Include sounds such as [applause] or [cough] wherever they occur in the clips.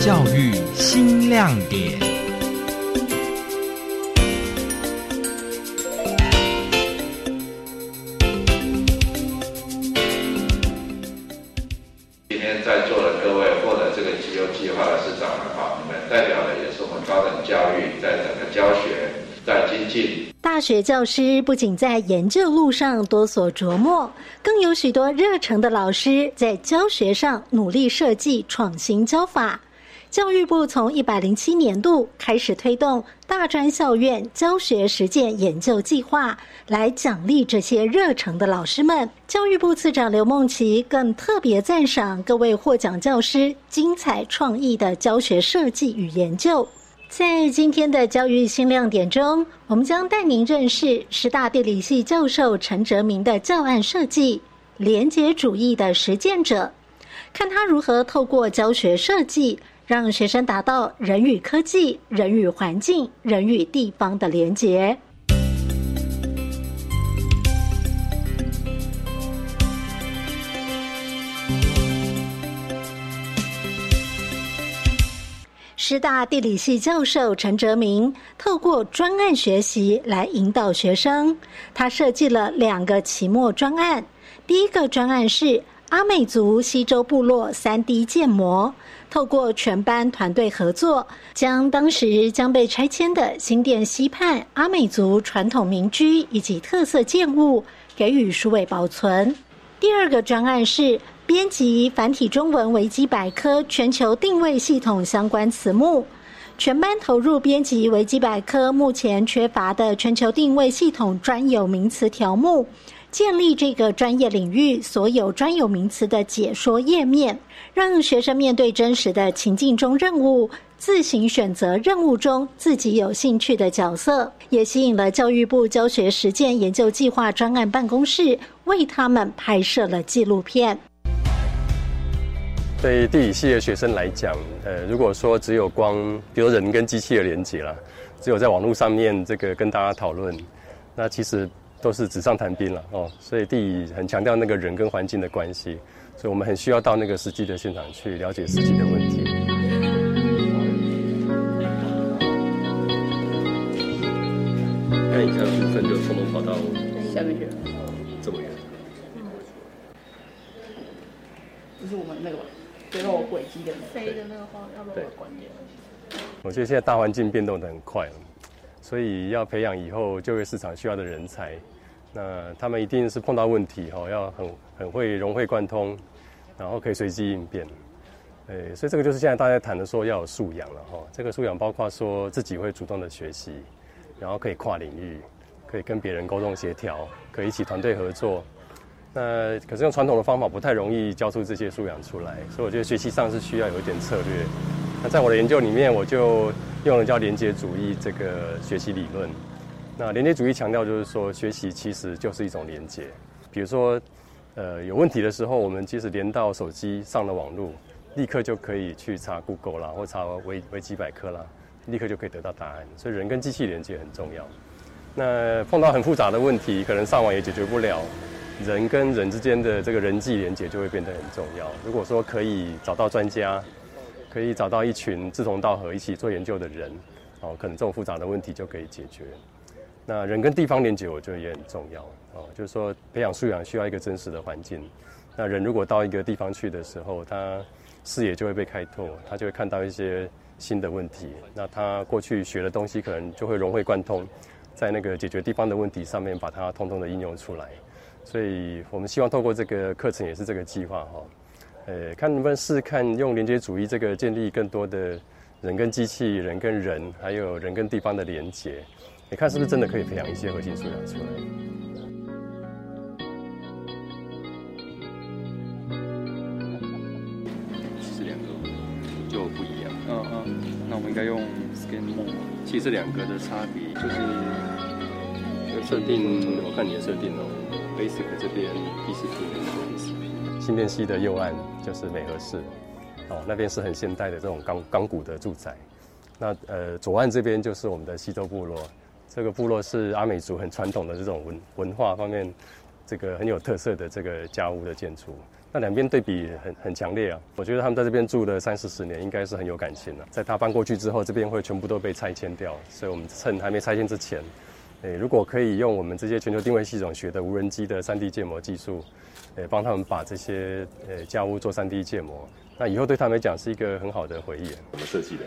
教育新亮点。今天在座的各位获得这个绩优计划的市长们，哈，你们代表的也是我们高等教育在整个教学在精进。大学教师不仅在研究路上多所琢磨，更有许多热诚的老师在教学上努力设计创新教法。教育部从一百零七年度开始推动大专校院教学实践研究计划，来奖励这些热诚的老师们。教育部次长刘梦琪更特别赞赏各位获奖教师精彩创意的教学设计与研究。在今天的教育新亮点中，我们将带您认识师大地理系教授陈哲明的教案设计——连结主义的实践者，看他如何透过教学设计。让学生达到人与科技、人与环境、人与地方的连结。师大地理系教授陈哲明透过专案学习来引导学生，他设计了两个期末专案。第一个专案是阿美族西周部落三 D 建模。透过全班团队合作，将当时将被拆迁的新店西畔阿美族传统民居以及特色建物给予数位保存。第二个专案是编辑繁体中文维基百科全球定位系统相关词目，全班投入编辑维基百科目前缺乏的全球定位系统专有名词条目。建立这个专业领域所有专有名词的解说页面，让学生面对真实的情境中任务，自行选择任务中自己有兴趣的角色，也吸引了教育部教学实践研究计划专案办公室为他们拍摄了纪录片。对地理系的学生来讲，呃，如果说只有光，比如人跟机器的连接了，只有在网络上面这个跟大家讨论，那其实。都是纸上谈兵了哦，所以地理很强调那个人跟环境的关系，所以我们很需要到那个实际的现场去了解实际的问题。看一下部分就通通跑到下面去，这么远。就是我们那个吧，最后轨迹的飞的那个方要把它关掉。我觉得现在大环境变动的很快。所以要培养以后就业市场需要的人才，那他们一定是碰到问题哈，要很很会融会贯通，然后可以随机应变。诶，所以这个就是现在大家谈的说要有素养了哈。这个素养包括说自己会主动的学习，然后可以跨领域，可以跟别人沟通协调，可以一起团队合作。那可是用传统的方法不太容易教出这些素养出来，所以我觉得学习上是需要有一点策略。那在我的研究里面，我就用了叫连接主义这个学习理论。那连接主义强调就是说，学习其实就是一种连接。比如说，呃，有问题的时候，我们即使连到手机上了网络，立刻就可以去查 Google 啦，或查维维基百科啦，立刻就可以得到答案。所以人跟机器连接很重要。那碰到很复杂的问题，可能上网也解决不了，人跟人之间的这个人际连接就会变得很重要。如果说可以找到专家。可以找到一群志同道合、一起做研究的人，哦，可能这种复杂的问题就可以解决。那人跟地方连接，我觉得也很重要，哦，就是说培养素养需要一个真实的环境。那人如果到一个地方去的时候，他视野就会被开拓，他就会看到一些新的问题。那他过去学的东西，可能就会融会贯通，在那个解决地方的问题上面，把它通通的应用出来。所以我们希望透过这个课程，也是这个计划，哈。呃，看能不能试看用连接主义这个建立更多的人跟机器人跟人，还有人跟地方的连接，你看是不是真的可以培养一些核心素养出来？其实两个就不一样。嗯嗯，那我们应该用 scan more。其实两个的差别就是设定，我看你的设定哦，basic 这边 p c p 新店溪的右岸就是美和市，哦，那边是很现代的这种钢钢骨的住宅。那呃，左岸这边就是我们的西周部落，这个部落是阿美族很传统的这种文文化方面这个很有特色的这个家屋的建筑。那两边对比很很强烈啊！我觉得他们在这边住了三四十年，应该是很有感情了。在他搬过去之后，这边会全部都被拆迁掉，所以我们趁还没拆迁之前，诶，如果可以用我们这些全球定位系统学的无人机的 3D 建模技术，诶，帮他们把这些呃家屋做 3D 建模，那以后对他们来讲是一个很好的回忆。怎么设计的？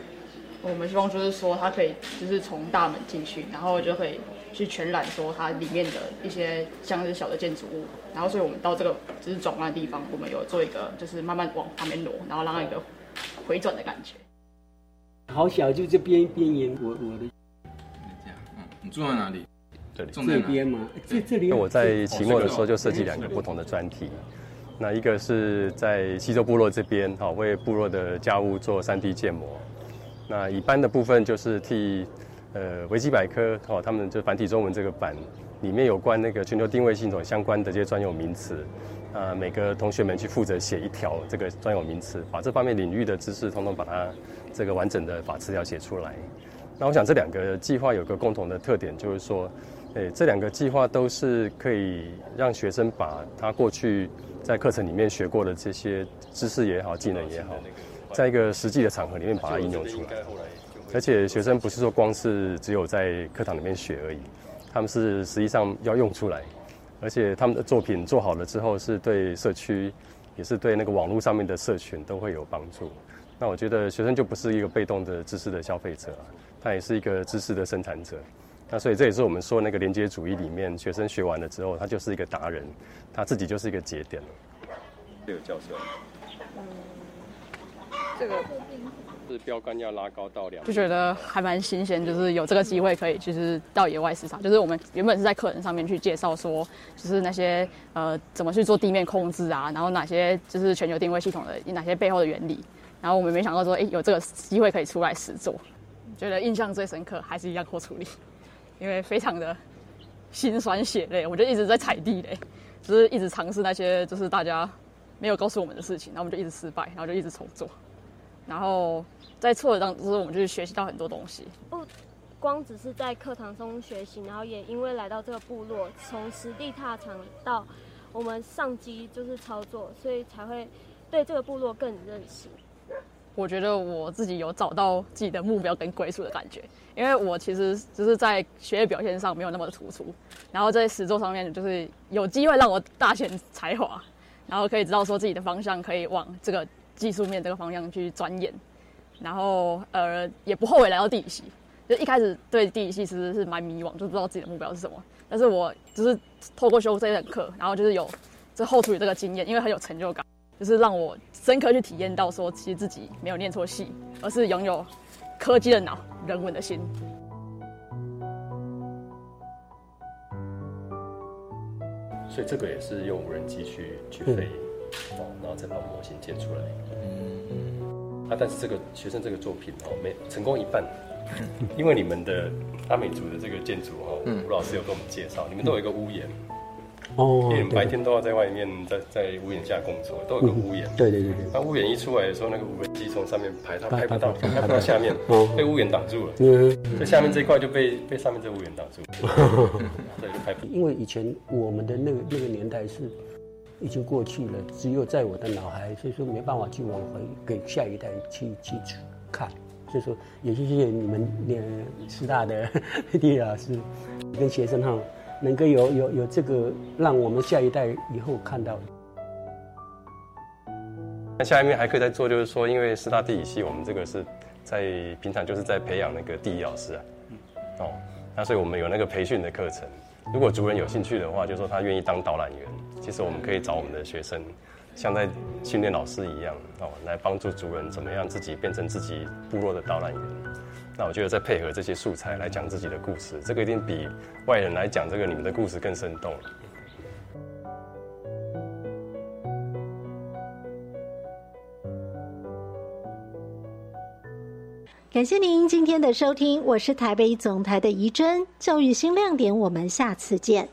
我们希望就是说，它可以就是从大门进去，然后就可以去全览说它里面的一些像是小的建筑物，然后所以我们到这个就是转弯的地方，我们有做一个就是慢慢往旁边挪，然后让它一个回转的感觉。好小，就这边边沿，我我的这样，嗯，你住在哪里？这里这边吗，这这里那我在期末的时候就设计两个不同的专题，那一个是在西周部落这边，好，为部落的家务做 3D 建模。那一般的部分就是替呃维基百科，哦，他们就繁体中文这个版里面有关那个全球定位系统相关的这些专有名词，啊，每个同学们去负责写一条这个专有名词，把这方面领域的知识统统把它这个完整的把词条写出来。那我想这两个计划有个共同的特点，就是说。诶，这两个计划都是可以让学生把他过去在课程里面学过的这些知识也好、技能也好，在一个实际的场合里面把它应用出来。而且学生不是说光是只有在课堂里面学而已，他们是实际上要用出来，而且他们的作品做好了之后，是对社区，也是对那个网络上面的社群都会有帮助。那我觉得学生就不是一个被动的知识的消费者，他也是一个知识的生产者。那所以这也是我们说那个连接主义里面，学生学完了之后，他就是一个达人，他自己就是一个节点了。这个教授，嗯，这个是标杆要拉高到两，就觉得还蛮新鲜，就是有这个机会可以就是到野外市场，就是我们原本是在课程上面去介绍说，就是那些呃怎么去做地面控制啊，然后哪些就是全球定位系统的哪些背后的原理，然后我们没想到说，哎，有这个机会可以出来实做，觉得印象最深刻还是一样货处理。因为非常的心酸血泪，我就一直在踩地雷，就是一直尝试那些就是大家没有告诉我们的事情，然后我们就一直失败，然后就一直重做，然后在错的当中，我们就学习到很多东西。不光只是在课堂中学习，然后也因为来到这个部落，从实地踏场到我们上机就是操作，所以才会对这个部落更认识。我觉得我自己有找到自己的目标跟归属的感觉，因为我其实就是在学业表现上没有那么的突出，然后在实作上面就是有机会让我大显才华，然后可以知道说自己的方向可以往这个技术面这个方向去钻研，然后呃也不后悔来到地理系，就一开始对地理系其实是蛮迷惘，就不知道自己的目标是什么，但是我就是透过修这一课，然后就是有这后处理这个经验，因为很有成就感。就是让我深刻去体验到，说其实自己没有念错戏，而是拥有科技的脑、人文的心。所以这个也是用无人机去去飞，哦，然后再把模型建出来。嗯，啊，但是这个学生这个作品哦，没成功一半，[laughs] 因为你们的阿美族的这个建筑哦，吴老师有跟我们介绍，你们都有一个屋檐。哦，因为白天都要在外面，在在屋檐下工作，都有个屋檐。对对对对。那屋檐一出来的时候，那个无人机从上面拍，它拍不到，拍不到下面，被屋檐挡住了。嗯。所以下面这一块就被被上面这屋檐挡住。[laughs] 对，就拍不。因为以前我们的那个那个年代是已经过去了，只有在我的脑海，所以说没办法去往回给下一代去去看。所以说，也谢谢你们连师大的 [laughs] 地理老师跟学生哈。能够有有有这个，让我们下一代以后看到。那下面还可以再做，就是说，因为师大地理系，我们这个是在平常就是在培养那个地理老师啊，哦，那所以我们有那个培训的课程。如果族人有兴趣的话，就说他愿意当导览员，其实我们可以找我们的学生，像在训练老师一样哦，来帮助族人怎么样自己变成自己部落的导览员。那我觉得再配合这些素材来讲自己的故事，这个一定比外人来讲这个你们的故事更生动。感谢您今天的收听，我是台北总台的怡珍，教育新亮点，我们下次见。